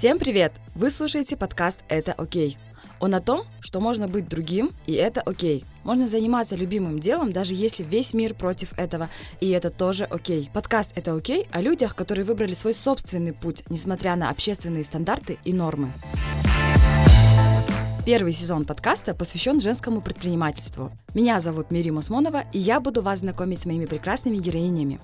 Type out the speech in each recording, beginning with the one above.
Всем привет! Вы слушаете подкаст «Это окей». Он о том, что можно быть другим, и это окей. Можно заниматься любимым делом, даже если весь мир против этого, и это тоже окей. Подкаст «Это окей» о людях, которые выбрали свой собственный путь, несмотря на общественные стандарты и нормы. Первый сезон подкаста посвящен женскому предпринимательству. Меня зовут Мири Мосмонова, и я буду вас знакомить с моими прекрасными героинями.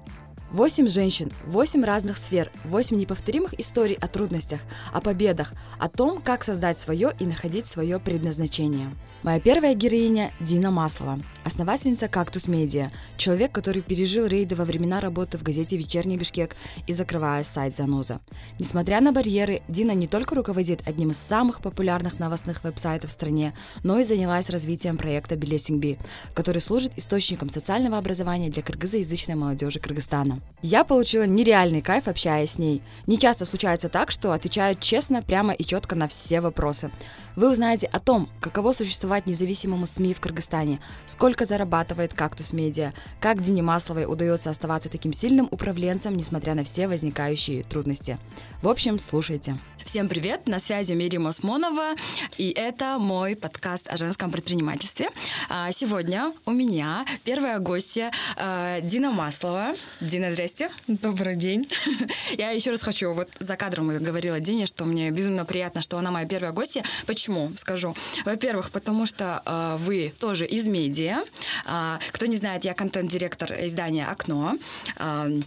Восемь женщин, восемь разных сфер, восемь неповторимых историй о трудностях, о победах, о том, как создать свое и находить свое предназначение. Моя первая героиня – Дина Маслова, основательница «Кактус Медиа», человек, который пережил рейды во времена работы в газете «Вечерний Бишкек» и закрывая сайт «Заноза». Несмотря на барьеры, Дина не только руководит одним из самых популярных новостных веб-сайтов в стране, но и занялась развитием проекта «Белесингби», который служит источником социального образования для кыргызоязычной молодежи Кыргызстана. Я получила нереальный кайф, общаясь с ней. Не часто случается так, что отвечают честно, прямо и четко на все вопросы. Вы узнаете о том, каково существовать независимому СМИ в Кыргызстане, сколько зарабатывает «Кактус Медиа», как Дине Масловой удается оставаться таким сильным управленцем, несмотря на все возникающие трудности. В общем, слушайте. Всем привет, на связи Мири Мосмонова, и это мой подкаст о женском предпринимательстве. А, сегодня у меня первая гостья а, Дина Маслова. Дина, здрасте. Добрый день. Я еще раз хочу, вот за кадром говорила Дине, что мне безумно приятно, что она моя первая гостья. Почему? Скажу. Во-первых, потому что э, вы тоже из медиа. Э, кто не знает, я контент-директор издания «Окно». Э,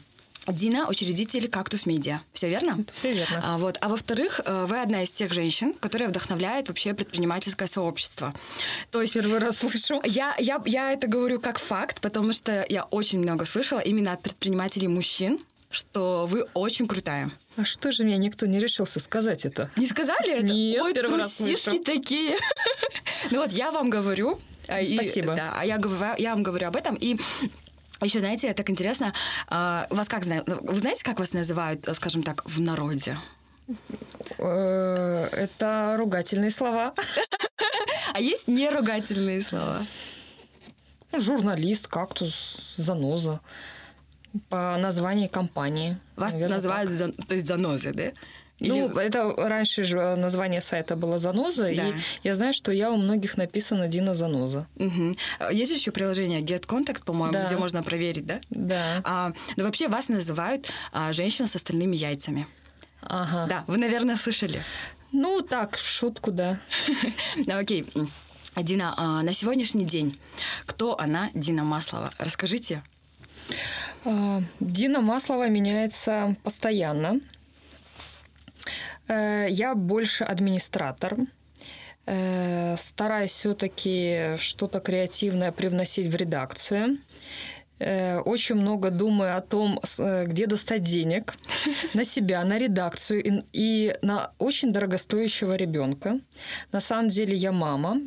Дина – учредитель «Кактус Медиа». Все верно? Все верно. А, вот. а во-вторых, э, вы одна из тех женщин, которая вдохновляет вообще предпринимательское сообщество. То есть первый раз слышу. Я, я, я это говорю как факт, потому что я очень много слышала именно от предпринимателей мужчин, что вы очень крутая. А что же меня никто не решился сказать это? Не сказали это? Нет, Ой, первый раз трусишки слышу. такие. Ну вот я вам говорю. а, и- Спасибо. Да, а я, я вам говорю об этом. И еще, знаете, так интересно, а, вас как знают? Вы знаете, как вас называют, скажем так, в народе? Э, Это ругательные слова. А есть неругательные слова? Журналист, кактус, заноза. По названию компании. Вас Наверное, называют, за- то есть, занозы, да? Так. Ну, Или- это раньше же название сайта было «Заноза», Да. и я знаю, что я у многих написана «Дина Заноза». А Есть еще приложение Get Contact, по-моему, Да. где можно проверить, да? Да. А, но вообще вас называют а, женщина с остальными яйцами. Ага. Да, вы, наверное, слышали. Ну, так, в шутку, да. Ну, окей. Дина, а, на сегодняшний день кто она, Дина Маслова? Расскажите. А, Дина Маслова меняется постоянно. Э, Я больше администратор. Э, Стараюсь все-таки что-то креативное привносить в редакцию. Э, Очень много думаю о том, где достать денег на себя, на редакцию и, на очень дорогостоящего ребенка. На самом деле я мама,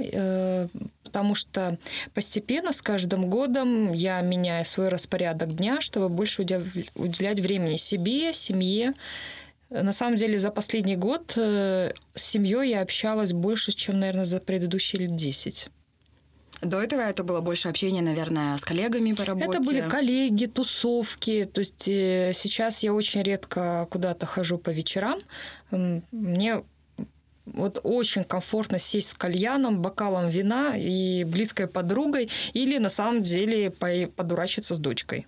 потому что постепенно с каждым годом я меняю свой распорядок дня, чтобы больше уделять времени себе, семье. На самом деле за последний год э, с семьей я общалась больше, чем, наверное, за предыдущие лет 10. До этого это было больше общения, наверное, с коллегами по работе. Это были коллеги, тусовки. То есть э, сейчас я очень редко куда-то хожу по вечерам. Мне вот очень комфортно сесть с кальяном, бокалом вина и близкой подругой или на самом деле по- подурачиться с дочкой.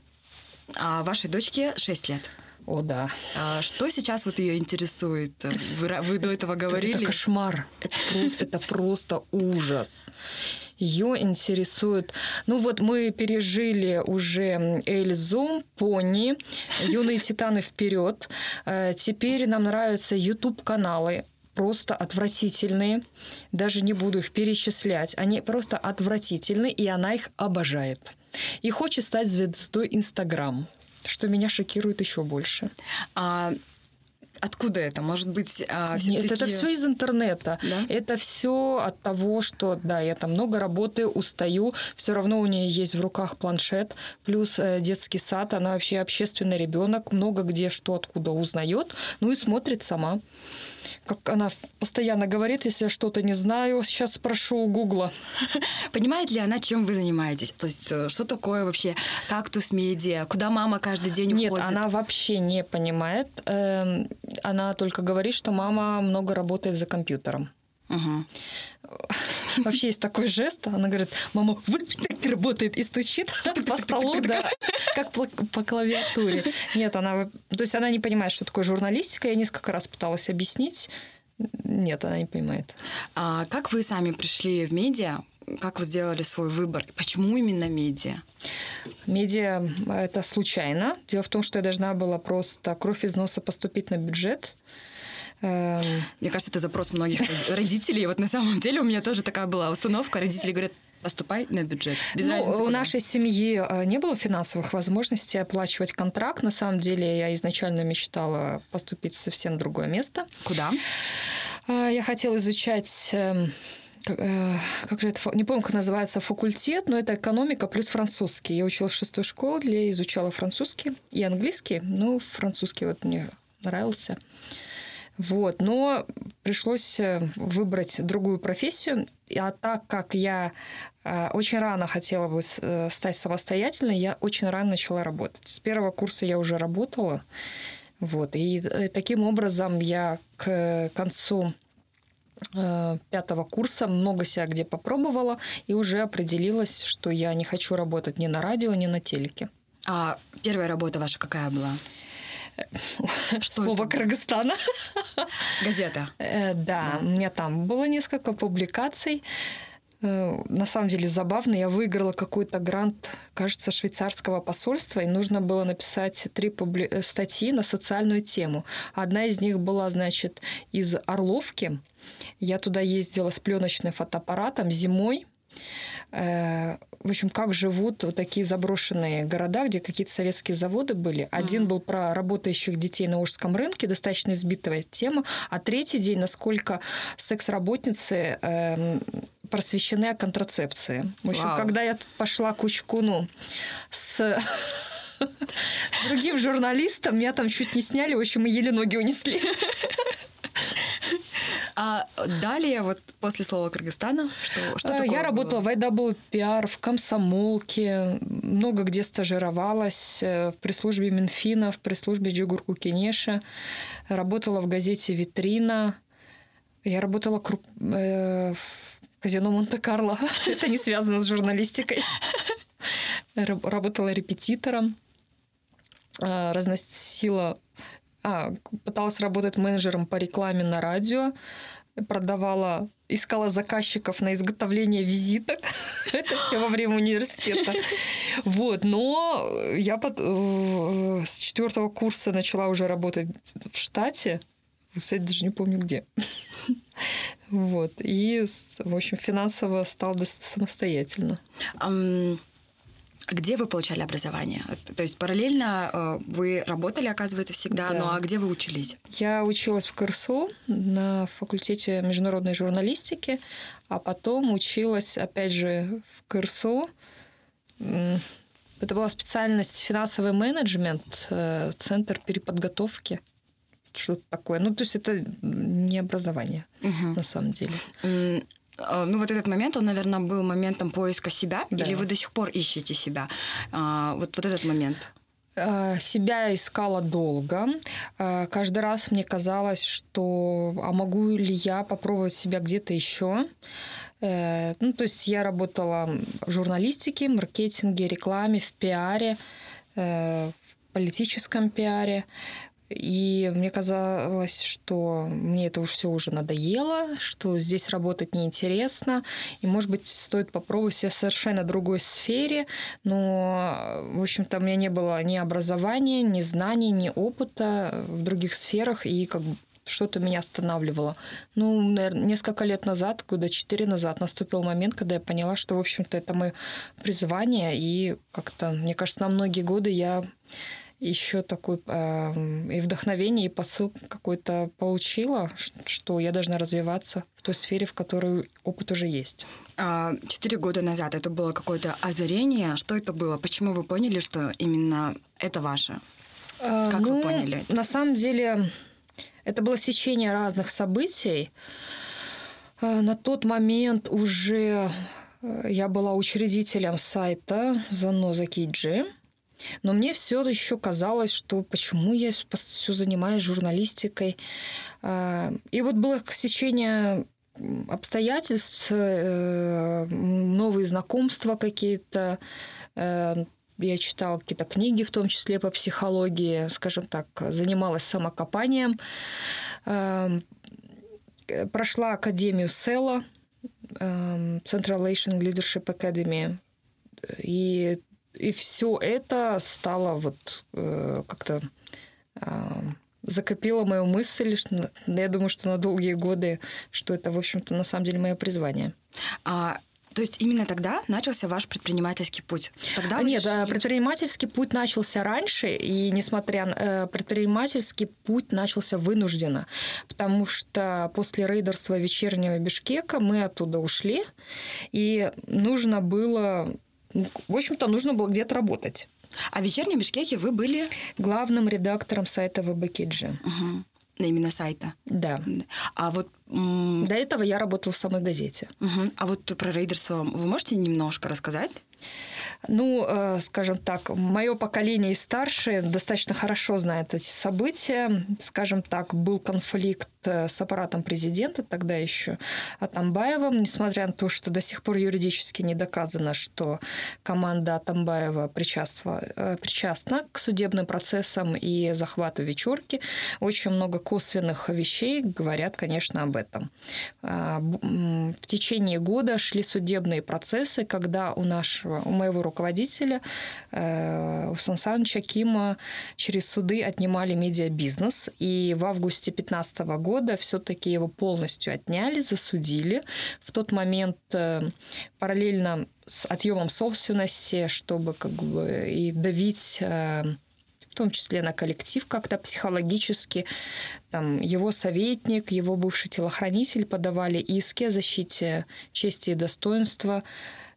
А вашей дочке 6 лет. О, да. А что сейчас вот ее интересует? Вы, вы до этого говорили? Это кошмар. Это просто, это просто ужас. Ее интересует... Ну вот мы пережили уже Эльзу, Пони, Юные Титаны вперед. Э, Теперь нам нравятся YouTube-каналы просто отвратительные. Даже не буду их перечислять. Они просто отвратительны, и она их обожает. И хочет стать звездой Инстаграм, что меня шокирует еще больше. А откуда это? Может быть, а, Нет, это все из интернета. Да? Это все от того, что да, я там много работаю, устаю. Все равно у нее есть в руках планшет, плюс э, детский сад. Она вообще общественный ребенок, много где что откуда узнает, ну и смотрит сама. Как она постоянно говорит, если я что-то не знаю, сейчас спрошу у Гугла. Понимает ли она, чем вы занимаетесь? То есть, э, что такое вообще кактус медиа? Куда мама каждый день Нет, уходит? она вообще не понимает. Эм, Она только говорит, что мама много работает за компьютером. Вообще есть такой жест. Она говорит, мама вот так работает и стучит по столу, да, как по, клавиатуре. Нет, она, то есть она не понимает, что такое журналистика. Я несколько раз пыталась объяснить. Нет, она не понимает. А как вы сами пришли в медиа? Как вы сделали свой выбор? Почему именно медиа? Медиа – это случайно. Дело в том, что я должна была просто кровь из носа поступить на бюджет. Эм, Мне кажется, это запрос многих роди- родителей. Вот на самом деле у меня тоже такая была установка. Родители говорят, поступай на бюджет. Без Ну, разницы, у куда. нашей семьи э, не было финансовых возможностей оплачивать контракт. На самом деле я изначально мечтала поступить в совсем другое место. Куда? А, Я хотела изучать эм, как э, как же это, не помню, как называется факультет, но это экономика плюс французский. Я училась в шестой школе, изучала французский и английский. Ну, французский вот мне нравился. Вот, но пришлось э, выбрать другую профессию. А так как я э, очень рано хотела бы э, стать самостоятельной, я очень рано начала работать. С первого курса я уже работала. Вот, и таким образом я к концу пятого курса много себя где попробовала и уже определилась, что я не хочу работать ни на радио, ни на телеке. А первая работа ваша какая была? Что Слово? Кыргызстана. Газета. Э, Да, у меня там было несколько публикаций. Э, На самом деле забавно, я выиграла какой-то грант, кажется, швейцарского посольства, и нужно было написать три публи- э, статьи на социальную тему. Одна из них была, значит, из Орловки. Я туда ездила с пленочным фотоаппаратом зимой. Э, В общем, как живут вот такие заброшенные города, где какие-то советские заводы были. Один был про работающих детей на Ужском рынке, достаточно избитая тема. А третий день, насколько секс-работницы эм, просвещены о контрацепции. В общем, Вау. когда я пошла к Учкуну с другим журналистом, меня там чуть не сняли, в общем, мы еле ноги унесли. А далее, вот после слова Кыргызстана, что, что А, такое Я работала было? в IWPR, в комсомолке, много где стажировалась, э, в пресс-службе Минфина, в пресс-службе Джугурку Кенеша, работала в газете «Витрина», я работала круп- э, в казино Монте-Карло. Это не связано с журналистикой. Раб- Работала репетитором, а, разносила... А, пыталась работать менеджером по рекламе на радио, продавала, искала заказчиков на изготовление визиток. Это все во время университета. Вот, но я под- э, с четвертого курса начала уже работать в штате. Кстати, даже не помню где. Вот. И, в общем, финансово стал самостоятельно. Ам, Где вы получали образование? То есть параллельно э, вы работали, оказывается, всегда, Да. ну а где вы учились? Я училась в КРСУ на факультете международной журналистики, а потом училась, опять же, в КРСУ. Это была специальность финансовый менеджмент, э, центр переподготовки. Что-то такое. Ну, то есть это не образование Мгм. на самом деле. Э, Ну, вот этот момент, он, наверное, был моментом поиска себя, Да. или вы до сих пор ищете себя? А, Вот, вот этот момент. Э, Себя искала долго. Каждый раз мне казалось, что а могу ли я попробовать себя где-то еще. Э, Ну, то есть я работала в журналистике, маркетинге, рекламе, в пиаре, э, в политическом пиаре. И мне казалось, что мне это все уже надоело, что здесь работать неинтересно, и, может быть, стоит попробовать себя в совершенно другой сфере, но, в общем-то, у меня не было ни образования, ни знаний, ни опыта в других сферах, и как бы что-то меня останавливало. Ну, наверное, несколько лет назад, года четыре назад, наступил момент, когда я поняла, что, в общем-то, это мое призвание, и как-то, мне кажется, на многие годы я еще такой э, и вдохновение, и посыл какой-то получила, что я должна развиваться в той сфере, в которой опыт уже есть. А, Четыре года назад это было какое-то озарение. Что это было? Почему вы поняли, что именно это ваше? Как вы поняли это? На самом деле, Это было сечение разных событий. Э, на тот момент уже э, я была учредителем сайта Заноза Киджи. Но мне все еще казалось, что почему я все занимаюсь журналистикой. Э, и вот было сечение обстоятельств, новые знакомства какие-то, я читала какие-то книги, в том числе по психологии, скажем так, занималась самокопанием. Эм, прошла академию СЭЛа, эм, Central Asian Leadership Academy. И, и все это стало вот э, как-то эм, закрепило мою мысль, я думаю, что на долгие годы, что это, в общем-то, на самом деле мое призвание. А то есть именно тогда начался ваш предпринимательский путь? Тогда Нет, решили... предпринимательский путь начался раньше, и несмотря на э, предпринимательский путь начался вынужденно, потому что после рейдерства вечернего Бишкека мы оттуда ушли, и нужно было, ну, в общем-то, нужно было где-то работать. А в вечернем Бишкеке вы были? Главным редактором сайта ВБКиджи. Угу. Именно сайта? Да. А вот... До этого я работала в самой газете. Угу. А вот про рейдерство вы можете немножко рассказать? Ну, э, скажем так, мое поколение и старшее достаточно хорошо знает эти события. Скажем так, был конфликт э, с аппаратом президента, тогда еще Атамбаевым, несмотря на то, что до сих пор юридически не доказано, что команда Атамбаева причастна, э, причастна к судебным процессам и захвату вечерки. Очень много косвенных вещей говорят, конечно, об этом. А, в течение года шли судебные процессы, когда у нашего, у моего руководителя, э, у Сан Саныча Кима через суды отнимали медиабизнес. И в августе 2015 года все-таки его полностью отняли, засудили. В тот момент э, параллельно с отъемом собственности, чтобы как бы и давить э, в том числе на коллектив как-то психологически. Там его советник, его бывший телохранитель подавали иски о защите чести и достоинства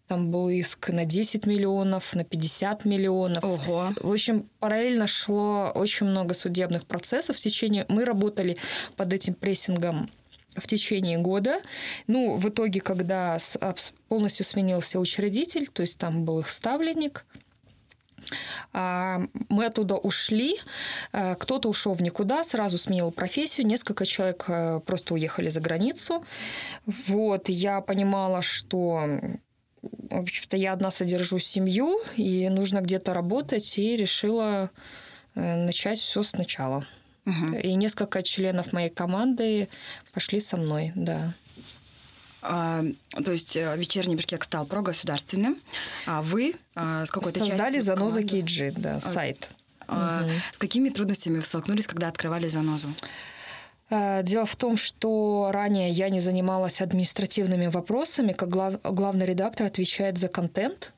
там был иск на 10 миллионов, на 50 миллионов. Ого. В общем, параллельно шло очень много судебных процессов. В течение... Мы работали под этим прессингом в течение года. Ну, в итоге, когда полностью сменился учредитель, то есть там был их ставленник, а, мы оттуда ушли, а, кто-то ушел в никуда, сразу сменил профессию, несколько человек э, просто уехали за границу. Вот, я понимала, что в общем-то, я одна содержу семью, и нужно где-то работать, и решила э, начать все сначала. Угу. И несколько членов моей команды пошли со мной, да. А, то есть э, вечерний Бишкек стал прогосударственным, а вы а, с какой-то Создали Заноза Киджи, да, сайт. А, угу. С какими трудностями вы столкнулись, когда открывали Занозу? Э, дело в том, что ранее я не занималась административными вопросами, как глав, главный редактор отвечает за контент.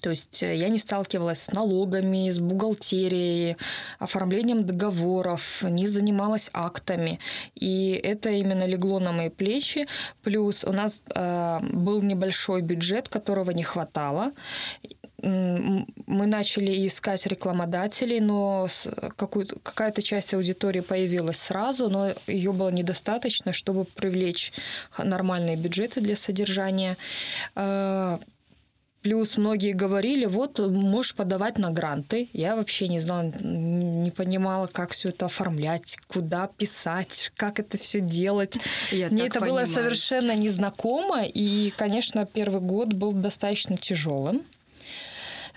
То есть э, я не сталкивалась с налогами, с бухгалтерией, оформлением договоров, не занималась актами. И это именно легло на мои плечи. Плюс у нас э, был небольшой бюджет, которого не хватало мы начали искать рекламодателей, но какая-то часть аудитории появилась сразу, но ее было недостаточно, чтобы привлечь нормальные бюджеты для содержания. Э, плюс многие говорили, вот, можешь подавать на гранты. Я вообще не знала, не понимала, как все это оформлять, куда писать, как это все делать. Я Мне это понимаю, было совершенно незнакомо, и, конечно, первый год был достаточно тяжелым.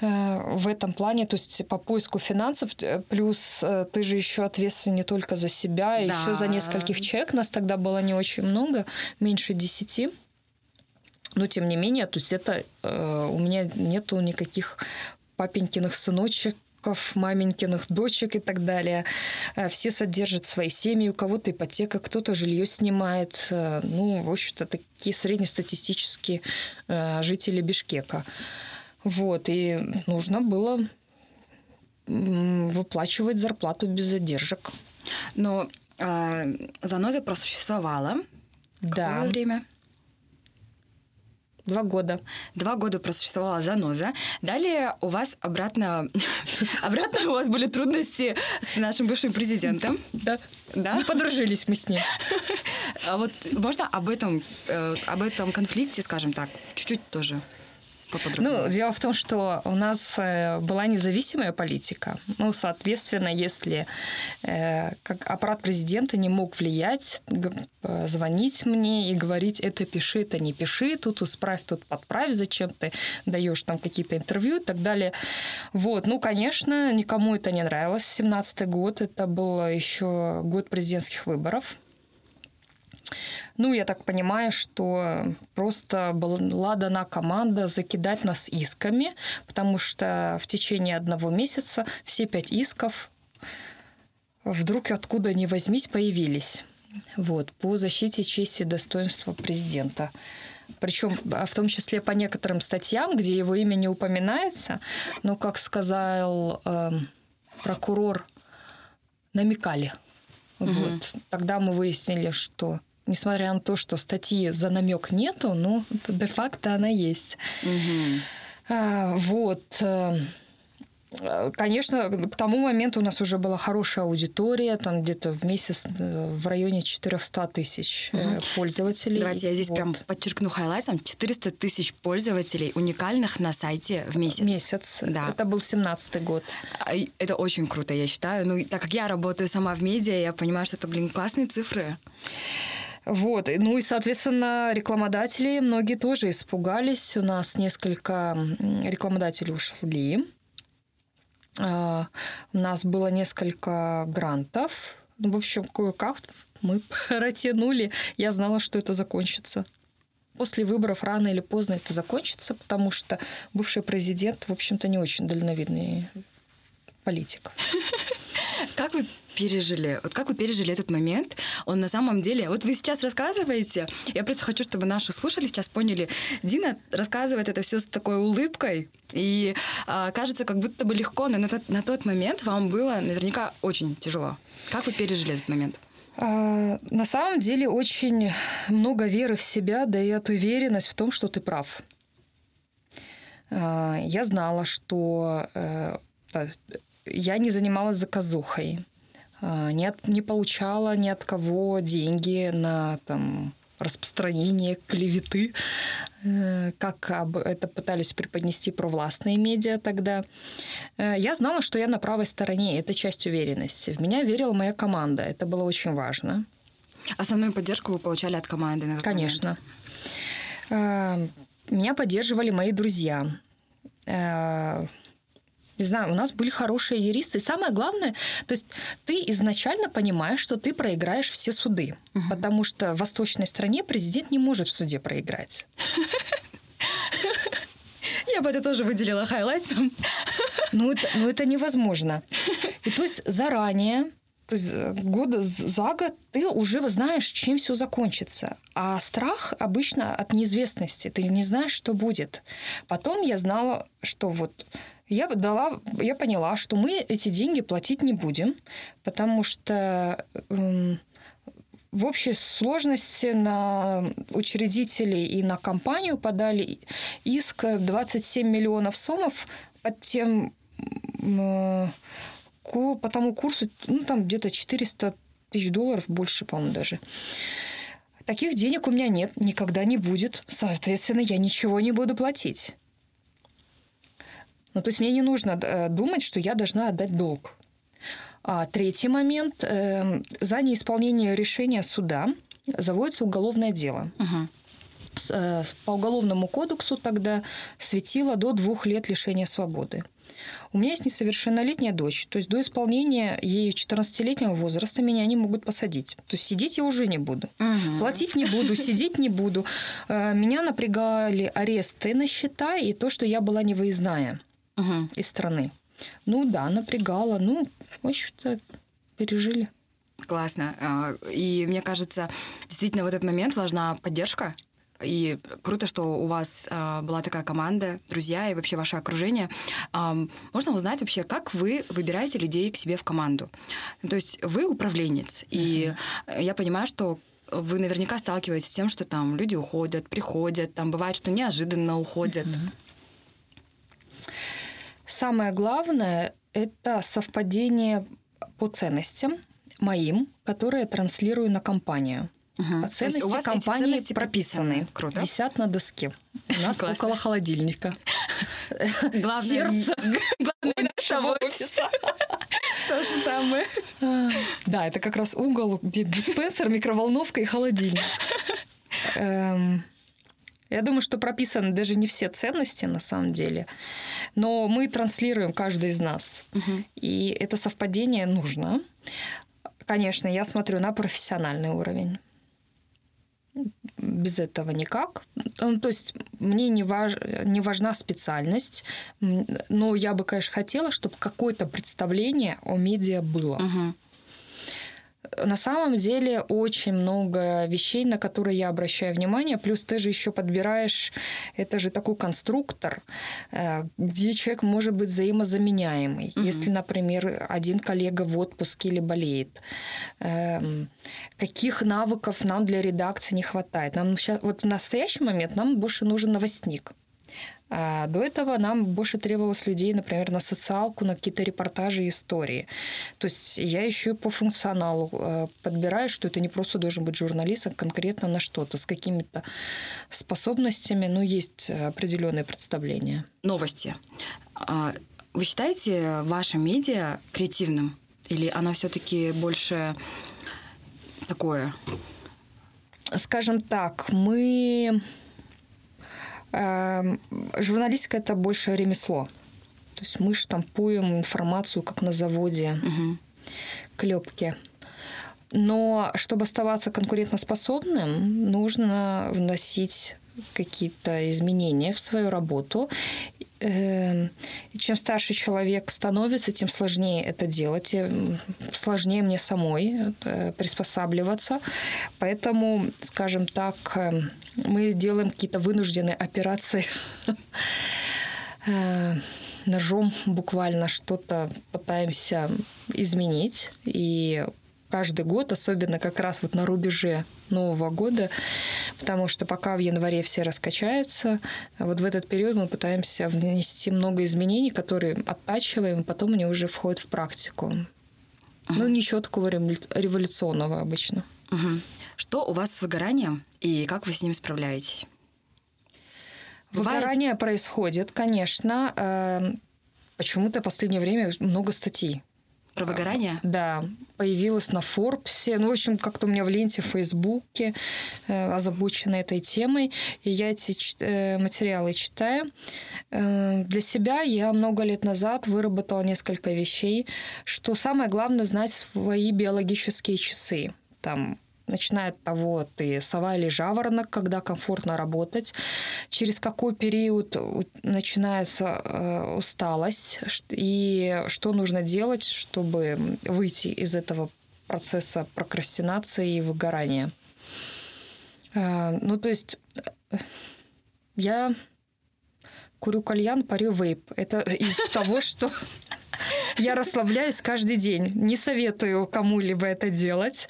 Э, в этом плане, то есть по поиску финансов, э, плюс э, ты же еще ответственен не только за себя, да. еще за нескольких человек. Нас тогда было не очень много, меньше десяти. Но тем не менее, то есть это у меня нету никаких папенькиных сыночек, маменькиных дочек и так далее. Все содержат свои семьи, у кого-то ипотека, кто-то жилье снимает. Ну, в общем-то, такие среднестатистические жители Бишкека. Вот, и нужно было выплачивать зарплату без задержек. Но э, заноза просуществовала. Да. Какое время? Два года. Два года просуществовала заноза. Далее у вас обратно... Обратно у вас были трудности с нашим бывшим президентом. Да. Да? Ну, подружились мы с ним. А вот можно об этом, э, об этом конфликте, скажем так, чуть-чуть тоже Ну, дело в том, что у нас э, была независимая политика. Ну, соответственно, если э, как аппарат президента не мог влиять, э, звонить мне и говорить, это пиши, это не пиши, тут исправь, тут подправь, зачем ты даешь там какие-то интервью и так далее. Вот, ну, конечно, никому это не нравилось. 17 год, это был еще год президентских выборов. Ну, я так понимаю, что просто была дана команда закидать нас исками, потому что в течение одного месяца все пять исков вдруг откуда ни возьмись появились. Вот, по защите чести и достоинства президента. Причем а, в том числе по некоторым статьям, где его имя не упоминается, но, как сказал э, прокурор, намекали. Угу. Вот. Тогда мы выяснили, что несмотря на то, что статьи за намек нету, но де-факто она есть. Угу. А, вот. Э, конечно, к тому моменту у нас уже была хорошая аудитория, там где-то в месяц э, в районе 400 тысяч угу. пользователей. Давайте я здесь вот. прям подчеркну хайлайтом. 400 тысяч пользователей уникальных на сайте в месяц. Месяц. Да. Это был 17 год. А, это очень круто, я считаю. Ну, так как я работаю сама в медиа, я понимаю, что это, блин, классные цифры. Вот. Ну и, соответственно, рекламодатели многие тоже испугались. У нас несколько рекламодателей ушли. А, у нас было несколько грантов. Ну, в общем, кое-как мы протянули. Я знала, что это закончится. После выборов рано или поздно это закончится, потому что бывший президент, в общем-то, не очень дальновидный политик. Как вы пережили? Вот как вы пережили этот момент? Он на самом деле... Вот вы сейчас рассказываете, я просто хочу, чтобы наши слушали сейчас поняли. Дина рассказывает это все с такой улыбкой, и а, кажется, как будто бы легко, но на тот, на тот момент вам было наверняка очень тяжело. Как вы пережили этот момент? А, на самом деле очень много веры в себя дает уверенность в том, что ты прав. А, я знала, что э, я не занималась заказухой, не, от, не получала ни от кого деньги на там, распространение клеветы, э, как это пытались преподнести провластные медиа тогда. Э, я знала, что я на правой стороне, это часть уверенности. В меня верила моя команда, это было очень важно. Основную поддержку вы получали от команды? На Конечно. Момент. Э, меня поддерживали мои друзья не знаю, у нас были хорошие юристы. самое главное, то есть ты изначально понимаешь, что ты проиграешь все суды, угу. потому что в восточной стране президент не может в суде проиграть. Я бы это тоже выделила хайлайтом. Ну это, ну, это невозможно. И то есть заранее то есть э, года за год ты уже знаешь, чем все закончится. А страх обычно от неизвестности. Ты не знаешь, что будет. Потом я знала, что вот я дала, я поняла, что мы эти деньги платить не будем, потому что э, в общей сложности на учредителей и на компанию подали иск 27 миллионов сомов под тем э, по тому курсу, ну, там где-то 400 тысяч долларов, больше, по-моему, даже. Таких денег у меня нет, никогда не будет. Соответственно, я ничего не буду платить. Ну, то есть мне не нужно э, думать, что я должна отдать долг. А третий момент. Э, за неисполнение решения суда заводится уголовное дело. Угу. По уголовному кодексу тогда светило до двух лет лишения свободы. У меня есть несовершеннолетняя дочь, то есть до исполнения ею 14-летнего возраста меня не могут посадить. То есть сидеть я уже не буду. Угу. Платить не буду, сидеть не буду. Меня напрягали аресты на счета и то, что я была невыездная угу. из страны. Ну да, напрягала. Ну, в общем-то, пережили. Классно. А, и мне кажется, действительно в этот момент важна поддержка. И круто, что у вас э, была такая команда, друзья и вообще ваше окружение. Э, можно узнать вообще, как вы выбираете людей к себе в команду? То есть вы управленец, и я понимаю, что вы наверняка сталкиваетесь с тем, что там люди уходят, приходят, там бывает, что неожиданно уходят. Самое главное – это совпадение по ценностям моим, которые я транслирую на компанию. Угу. А ценности у вас компании ценности прописаны. Круто. висят на доске. У нас Классно. около холодильника. Главное, Сердце. Главное, нашего офиса. То же самое. Да, это как раз угол, где диспенсер, микроволновка и холодильник. Эм, я думаю, что прописаны даже не все ценности на самом деле, но мы транслируем каждый из нас. Угу. И это совпадение нужно. Конечно, я смотрю на профессиональный уровень без этого никак. Ну, то есть мне не, важ, не важна специальность, но я бы, конечно, хотела, чтобы какое-то представление о медиа было. Угу на самом деле очень много вещей, на которые я обращаю внимание. Плюс ты же еще подбираешь, это же такой конструктор, э, где человек может быть взаимозаменяемый. Угу. Если, например, один коллега в отпуске или болеет, эм, каких навыков нам для редакции не хватает? Нам сейчас, вот в настоящий момент нам больше нужен новостник. А до этого нам больше требовалось людей, например, на социалку, на какие-то репортажи и истории. То есть я еще и по функционалу э, подбираю, что это не просто должен быть журналист, а конкретно на что-то, с какими-то способностями, но есть определенные представления. Новости. А вы считаете ваше медиа креативным? Или оно все-таки больше такое? Скажем так, мы журналистика это больше ремесло. То есть мы штампуем информацию, как на заводе, угу. клепки. Но чтобы оставаться конкурентоспособным, нужно вносить какие-то изменения в свою работу. Эм, чем старше человек становится, тем сложнее это делать, тем сложнее мне самой э, приспосабливаться. Поэтому, скажем так, эм, мы делаем какие-то вынужденные операции э, ножом буквально что-то пытаемся изменить. И каждый год, особенно как раз вот на рубеже Нового года, потому что пока в январе все раскачаются, вот в этот период мы пытаемся внести много изменений, которые оттачиваем, и потом они уже входят в практику. Ага. Ну, ничего такого революционного обычно. Угу. Что у вас с выгоранием и как вы с ним справляетесь? Бывает? Выгорание происходит, конечно. Эм, почему-то в последнее время много статей про выгорание? Да, появилась на Форбсе. Ну, в общем, как-то у меня в ленте в Фейсбуке э, озабочена этой темой. И я эти э, материалы читаю. Э, для себя я много лет назад выработала несколько вещей, что самое главное знать свои биологические часы. Там начиная от того, ты сова или жаворонок, когда комфортно работать, через какой период начинается э, усталость, и что нужно делать, чтобы выйти из этого процесса прокрастинации и выгорания. Э, ну, то есть э, я курю кальян, парю вейп. Это из того, что я расслабляюсь каждый день. Не советую кому-либо это делать.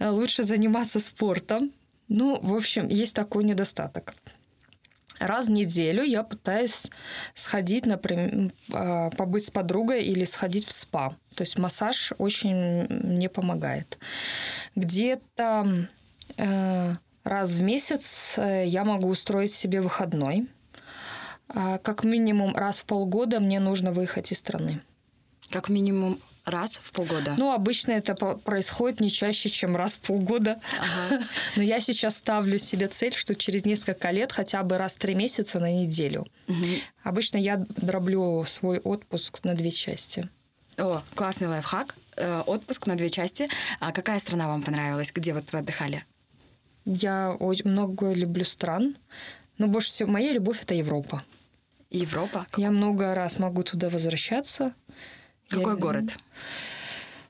Лучше заниматься спортом. Ну, в общем, есть такой недостаток. Раз в неделю я пытаюсь сходить, например, а, побыть с подругой или сходить в спа. То есть массаж очень мне помогает. Где-то э, раз в месяц э, я могу устроить себе выходной. А, как минимум раз в полгода мне нужно выехать из страны. Как минимум раз в полгода? Ну, обычно это происходит не чаще, чем раз в полгода. Ага. Но я сейчас ставлю себе цель, что через несколько лет хотя бы раз в три месяца на неделю. Угу. Обычно я дроблю свой отпуск на две части. О, классный лайфхак. Э, отпуск на две части. А какая страна вам понравилась? Где вот вы отдыхали? Я очень много люблю стран. Но больше всего моя любовь это Европа. Европа? Я много раз могу туда возвращаться. Какой Я... город?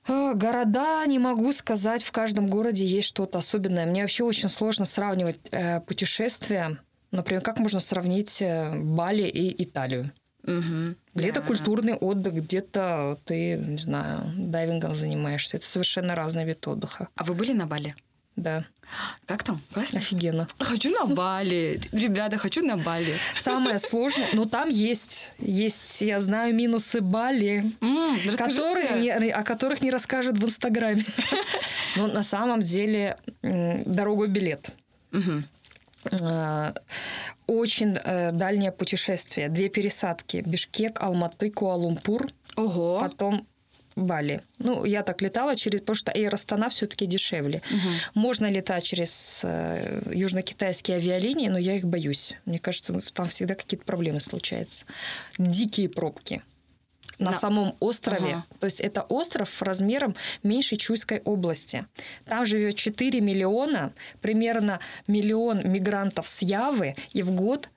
Э, города не могу сказать. В каждом городе есть что-то особенное. Мне вообще очень сложно сравнивать э, путешествия. Например, как можно сравнить э, Бали и Италию? Угу. Где-то да. культурный отдых, где-то ты, не знаю, дайвингом занимаешься. Это совершенно разный вид отдыха. А вы были на Бали? Да. Как там? Классно? Офигенно. Хочу на Бали. Ребята, хочу на Бали. Самое сложное, но там есть, есть, я знаю, минусы Бали, М, которые не- о которых не расскажут в Инстаграме. Но на самом деле дорогой билет. Э, Очень э, дальнее путешествие. Две пересадки. Бишкек, Алматы, Куала-Лумпур. Ого. Потом Бали. Ну, я так летала через... Потому что Эйр Астана все-таки дешевле. Мгм. Можно летать через э, южно-китайские авиалинии, но я их боюсь. Мне кажется, там всегда какие-то проблемы случаются. Дикие пробки. На, На- самом острове. Ага. То есть это остров размером меньше Чуйской области. Там живет 4 миллиона, примерно миллион мигрантов с Явы, и в год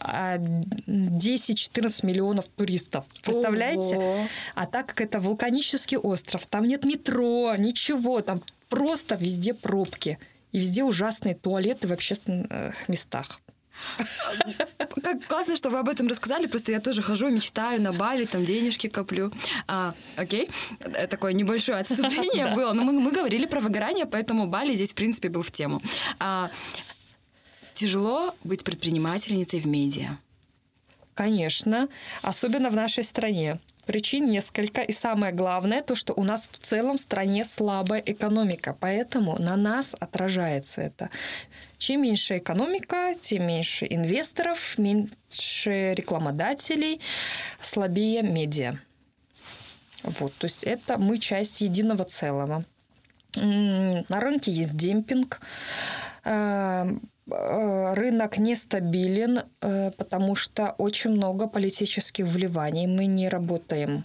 10-14 миллионов туристов. Представляете? Ого. А так как это вулканический остров, там нет метро, ничего, там просто везде пробки. И везде ужасные туалеты в общественных местах. Как классно, что вы об этом рассказали. Просто я тоже хожу, мечтаю на Бали, там денежки коплю. А, окей, Э, такое небольшое отступление было. Но мы, мы говорили про выгорание, поэтому Бали здесь, в принципе, был в тему. А, тяжело быть предпринимательницей в медиа. Конечно, особенно в нашей стране. Причин несколько, и самое главное, то, что у нас в целом в стране слабая экономика, поэтому на нас отражается это. Чем меньше экономика, тем меньше инвесторов, меньше рекламодателей, слабее медиа. Вот, то есть это мы часть единого целого. На рынке есть демпинг. Э, э, Рынок нестабилен, э, потому что очень много политических вливаний. Мы не работаем.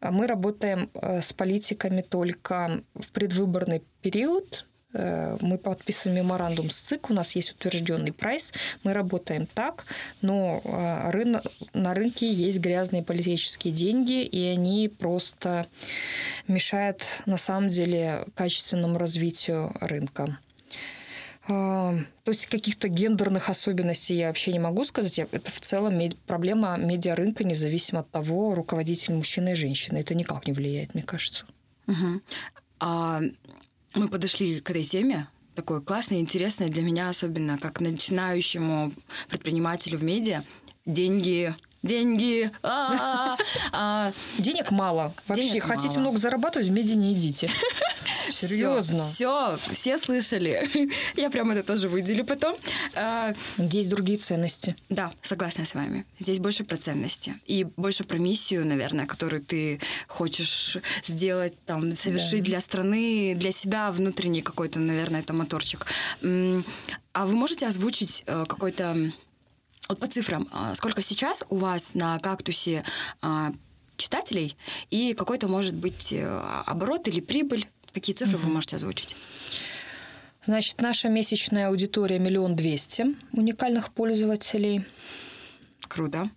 А Мы работаем э, с политиками только в предвыборный период. Э, Мы подписываем меморандум с ЦИК, у нас есть утвержденный прайс, мы работаем так, но э, рынок, на рынке есть грязные политические деньги, и они просто мешают на самом деле качественному развитию рынка. А, То есть каких-то гендерных особенностей я вообще не могу сказать. Это в целом проблема медиарынка, независимо от того, руководитель мужчина и женщина. Это никак не влияет, мне кажется. Мгм. А, мы подошли к этой теме, такой классной, интересной для меня, особенно как начинающему предпринимателю в медиа. Деньги, деньги. а, а. Денег мало. Вообще, хотите много зарабатывать, в медиа не идите. Серьезно. Все, все слышали. Я прям это тоже выделю потом. А, Есть другие ценности. Да, согласна с вами. Здесь больше про ценности. И больше про миссию, наверное, которую ты хочешь сделать, там, совершить для страны, для себя внутренний какой-то, наверное, это моторчик. А вы можете озвучить э, какой-то... Вот по цифрам, а, сколько сейчас у вас на кактусе а, читателей и какой-то, может быть, э, оборот или прибыль? Какие цифры вы можете озвучить? Значит, наша месячная аудитория миллион двести уникальных пользователей. Круто.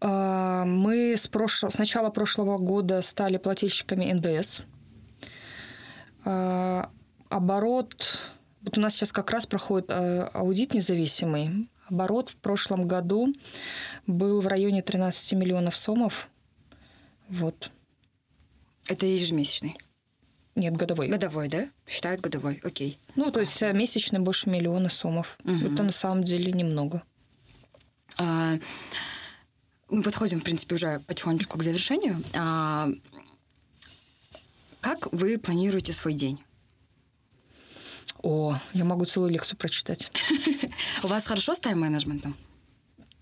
А, Мы с, прошло- с начала прошлого года стали плательщиками НДС. Оборот... Вот у нас сейчас как раз проходит аудит независимый. Оборот в прошлом году был в районе 13 миллионов сомов. Вот. Это ежемесячный. Нет, годовой. Годовой, да? Считают годовой, окей. Ну, то есть э, месячный больше миллиона сомов. Мгм. Это на самом деле немного. А, Мы подходим, в принципе, уже потихонечку к завершению. А, Как вы планируете свой день? О, я могу целую лекцию прочитать. У вас хорошо с тайм-менеджментом?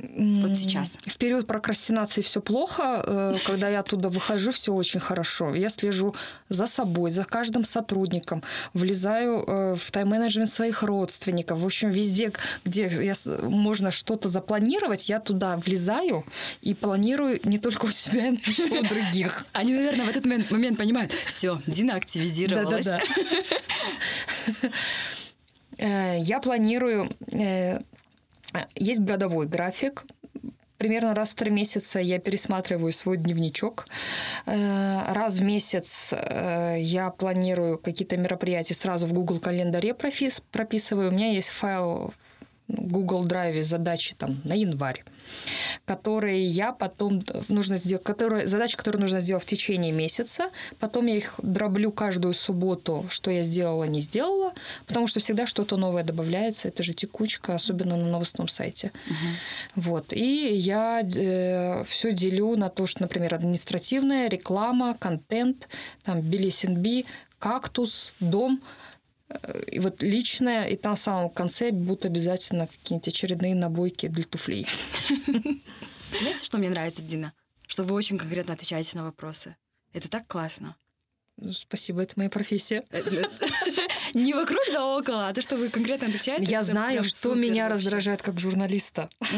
Вот сейчас. В период прокрастинации все плохо. Э, Когда я оттуда выхожу, все очень хорошо. Я слежу за собой, за каждым сотрудником, влезаю э, в тайм-менеджмент своих родственников. В общем, везде, где я можно что-то запланировать, я туда влезаю и планирую не только у себя, но еще у других. Они, наверное, в этот момент, момент понимают, все, Дина активизировалась. Да-да-да. Э, Я планирую... Есть годовой график. Примерно раз в три месяца я пересматриваю свой дневничок. Э, Раз в месяц э, я планирую какие-то мероприятия сразу в Google календаре прописываю. У меня есть файл Google Drive задачи там на январь, которые я потом нужно сделать, которые, задачи, которые нужно сделать в течение месяца. Потом я их дроблю каждую субботу, что я сделала, не сделала, потому что всегда что-то новое добавляется. Это же текучка, особенно на новостном сайте. Угу. Вот. И я э, все делю на то, что, например, административная, реклама, контент, там, BLSNB, кактус, дом – и вот личное, и там в самом конце будут обязательно какие-нибудь очередные набойки для туфлей. Знаете, что мне нравится, Дина? Что вы очень конкретно отвечаете на вопросы. Это так классно. Ну, спасибо, это моя профессия. Э, не вокруг да около, а то, что вы конкретно отвечаете. Я знаю, что меня раздражает как журналиста.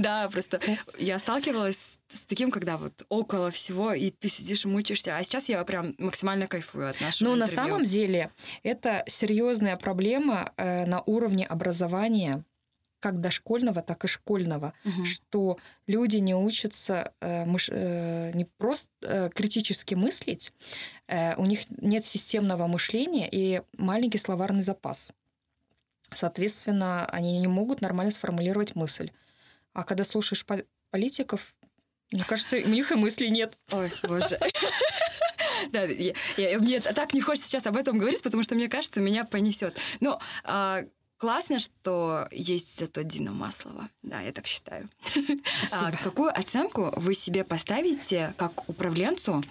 Да, просто я сталкивалась с таким, когда вот около всего, и ты сидишь и мучаешься. А сейчас я прям максимально кайфую от нашего Ну, на самом деле, это серьезная проблема э, на уровне образования как дошкольного, так и школьного, угу. что люди не учатся э, мыш, э, не просто э, критически мыслить, э, у них нет системного мышления и маленький словарный запас. Соответственно, они не могут нормально сформулировать мысль. А когда слушаешь политиков, мне кажется, у них и мыслей нет. Ой, боже. Да, я, я, мне так не хочется сейчас об этом говорить, потому что мне кажется, меня понесет. Но а, классно, что есть зато Дина Маслова. Да, я так считаю. А, какую оценку вы себе поставите как управленцу?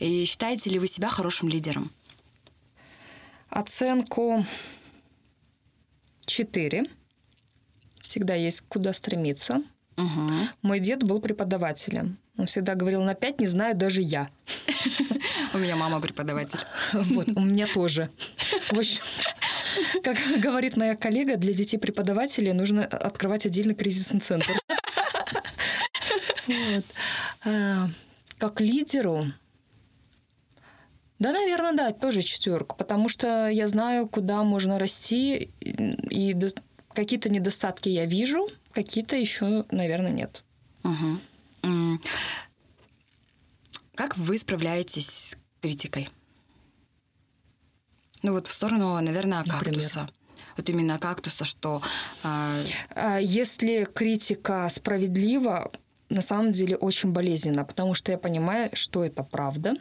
И считаете ли вы себя хорошим лидером? Оценку 4 всегда есть куда стремиться. Угу. Мой дед был преподавателем. Он всегда говорил, на пять не знаю даже я. У меня мама преподаватель. Вот, у меня тоже. В общем, как говорит моя коллега, для детей преподавателей нужно открывать отдельный кризисный центр. Вот. А, как лидеру, да, наверное, да, тоже четверка, потому что я знаю, куда можно расти, и Какие-то недостатки я вижу, какие-то еще, наверное, нет. Угу. Как вы справляетесь с критикой? Ну вот в сторону, наверное, кактуса. Например? Вот именно кактуса, что... Э... Если критика справедлива, на самом деле очень болезненно, потому что я понимаю, что это правда.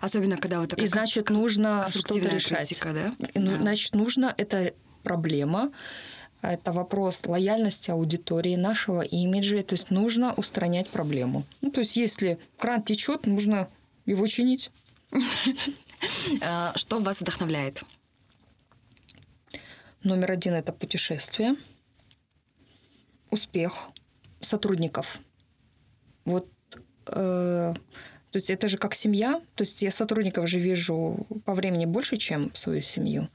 Особенно, когда вот такая И значит, нужно что-то решать. Критика, да? И, да. Значит, нужно, это проблема, это вопрос лояльности аудитории, нашего имиджа. То есть нужно устранять проблему. Ну, то есть если кран течет, нужно его чинить. А, что вас вдохновляет? Номер один – это путешествие. Успех сотрудников. Вот э, то есть это же как семья. То есть я сотрудников же вижу по времени больше, чем свою семью.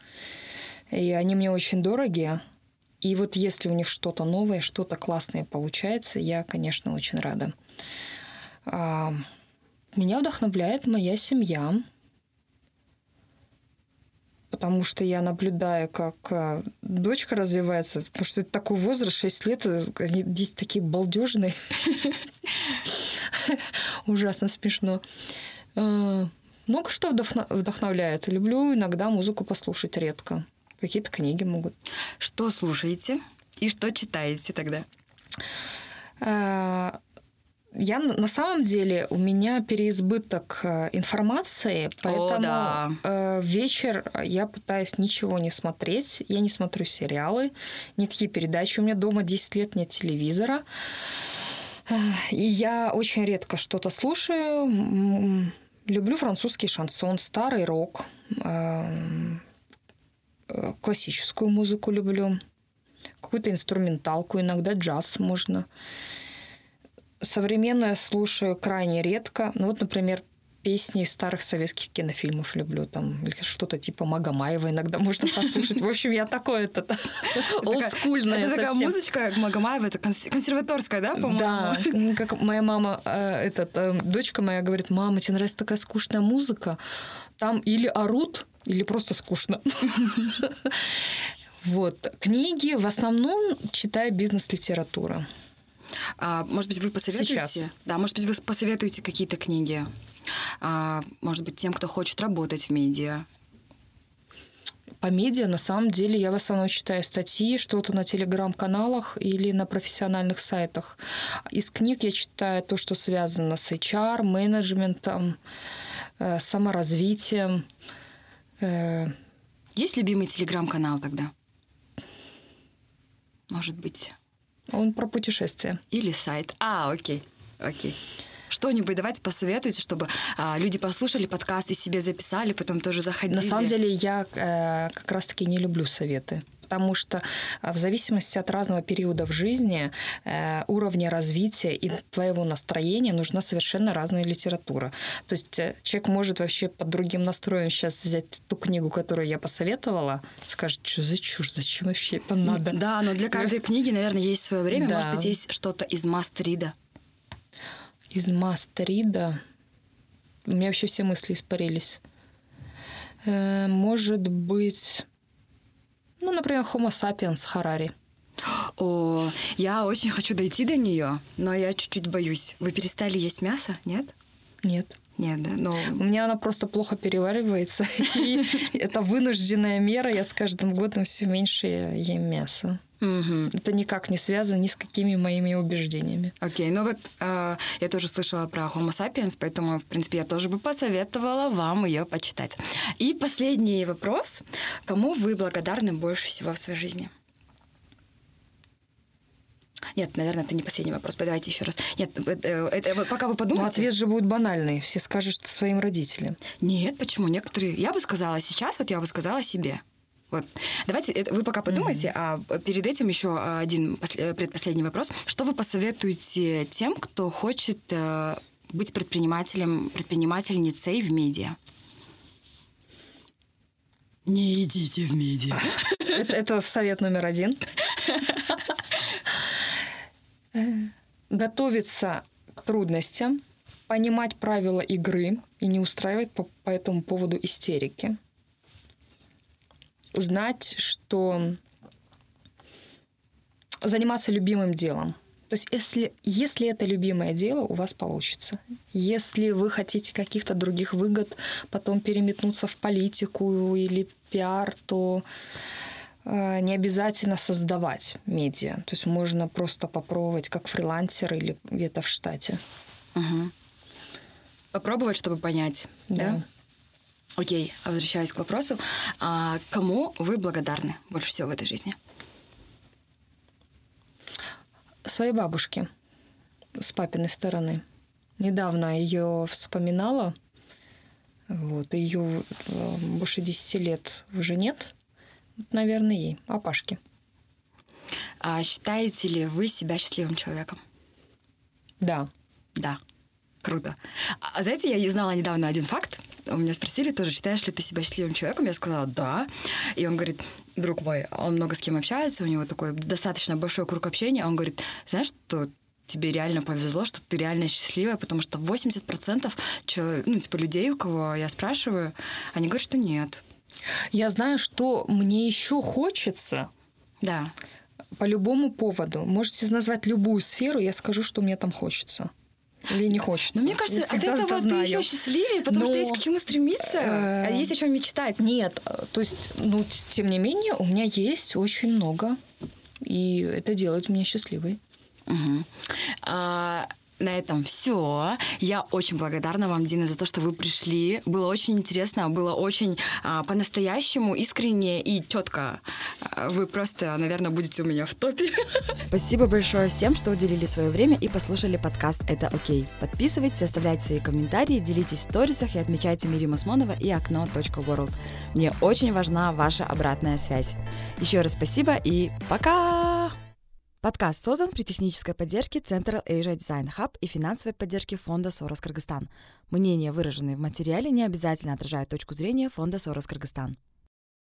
И они мне очень дороги. И вот если у них что-то новое, что-то классное получается, я, конечно, очень рада. А, меня вдохновляет моя семья, потому что я наблюдаю, как а, дочка развивается, потому что это такой возраст, 6 лет, э, они дети такие балдежные. Ужасно смешно. А, много что вдохновляет. Люблю иногда музыку послушать редко какие-то книги могут. Что слушаете и что читаете тогда? А, я на самом деле у меня переизбыток э, информации, поэтому О, да. Э, вечер я пытаюсь ничего не смотреть. Я не смотрю сериалы, никакие передачи. У меня дома 10 лет нет телевизора. И я очень редко что-то слушаю. Люблю французский шансон, старый рок. Э, классическую музыку люблю, какую-то инструменталку, иногда джаз можно. Современное слушаю крайне редко. Ну вот, например, песни из старых советских кинофильмов люблю, там, или что-то типа Магомаева иногда можно послушать. В общем, я такое это олдскульное Это такая музычка Магомаева, это консерваторская, да, по-моему? Да, как моя мама, э, этот, э, дочка моя говорит, мама, тебе нравится такая скучная музыка, там или орут, или просто скучно. Вот. Книги в основном читаю бизнес-литературу. А, может быть, вы посоветуете? Сейчас. Да, может быть, вы посоветуете какие-то книги? А, может быть, тем, кто хочет работать в медиа? по медиа, на самом деле, я в основном читаю статьи, что-то на телеграм-каналах или на профессиональных сайтах. Из книг я читаю то, что связано с HR, менеджментом, э, саморазвитием. Э. Есть любимый телеграм-канал тогда? Может быть. Он про путешествия. Или сайт. А, окей. Окей. Что-нибудь давайте посоветуйте, чтобы а, люди послушали подкаст и себе записали, потом тоже заходили. На самом деле я э, как раз-таки не люблю советы потому что а, в зависимости от разного периода в жизни, э, уровня развития и твоего настроения нужна совершенно разная литература. То есть э, человек может вообще под другим настроем сейчас взять ту книгу, которую я посоветовала, скажет, что за чушь, зачем вообще это надо? Да, но для каждой книги, наверное, есть свое время. Да. Может быть, есть что-то из мастрида из Мастрида. У меня вообще все мысли испарились. Э, может быть, ну, например, Homo sapiens Харари. О, я очень хочу дойти до нее, но я чуть-чуть боюсь. Вы перестали есть мясо, нет? Нет. Нет, да, но... У меня она просто плохо переваривается. И это вынужденная мера. Я с каждым годом все меньше ем мясо. Угу. Это никак не связано ни с какими моими убеждениями. Окей, okay. ну вот э, я тоже слышала про Homo sapiens, поэтому, в принципе, я тоже бы посоветовала вам ее почитать. И последний вопрос. Кому вы благодарны больше всего в своей жизни? Нет, наверное, это не последний вопрос. Давайте еще раз. Нет, это, это, пока вы подумаете... Но ответ же будет банальный. Все скажут, что своим родителям. Нет, почему? Некоторые... Я бы сказала сейчас, вот я бы сказала себе. Вот. Давайте, это, вы пока подумайте, mm-hmm. а перед этим еще один предпоследний вопрос. Что вы посоветуете тем, кто хочет э, быть предпринимателем, предпринимательницей в медиа? Не идите в медиа. Это, это совет номер один. Готовиться к трудностям, понимать правила игры и не устраивать по, по этому поводу истерики знать, что заниматься любимым делом. То есть если, если это любимое дело, у вас получится. Если вы хотите каких-то других выгод, потом переметнуться в политику или пиар, то э, не обязательно создавать медиа. То есть можно просто попробовать как фрилансер или где-то в штате. Угу. Попробовать, чтобы понять, да? да? Окей, а возвращаясь к вопросу, а кому вы благодарны больше всего в этой жизни? Своей бабушке с папиной стороны. Недавно ее вспоминала. Вот, ее э, больше 10 лет уже нет. Наверное, ей, а Пашке. А считаете ли вы себя счастливым человеком? Да. Да. Круто. А знаете, я знала недавно один факт у меня спросили тоже, считаешь ли ты себя счастливым человеком? Я сказала, да. И он говорит, друг мой, он много с кем общается, у него такой достаточно большой круг общения. Он говорит, знаешь, что тебе реально повезло, что ты реально счастливая, потому что 80% человек, ну, типа, людей, у кого я спрашиваю, они говорят, что нет. Я знаю, что мне еще хочется. Да. По любому поводу. Можете назвать любую сферу, я скажу, что мне там хочется. Или не хочется. Но мне кажется, от этого ты еще счастливее, потому Но... что есть к чему стремиться, а есть о чем мечтать. Нет, то есть, ну, тем не менее, у меня есть очень много, и это делает меня счастливой. Угу. А, на этом все. Я очень благодарна вам, Дина, за то, что вы пришли. Было очень интересно, было очень а, по-настоящему искренне и четко. А, вы просто, наверное, будете у меня в топе. Спасибо большое всем, что уделили свое время и послушали подкаст «Это окей». Подписывайтесь, оставляйте свои комментарии, делитесь в сторисах и отмечайте Мири Масмонова и окно.world. Мне очень важна ваша обратная связь. Еще раз спасибо и пока! Подкаст создан при технической поддержке Central Asia Design Hub и финансовой поддержке фонда Сорос Кыргызстан. Мнения, выраженные в материале, не обязательно отражают точку зрения фонда Сорос Кыргызстан.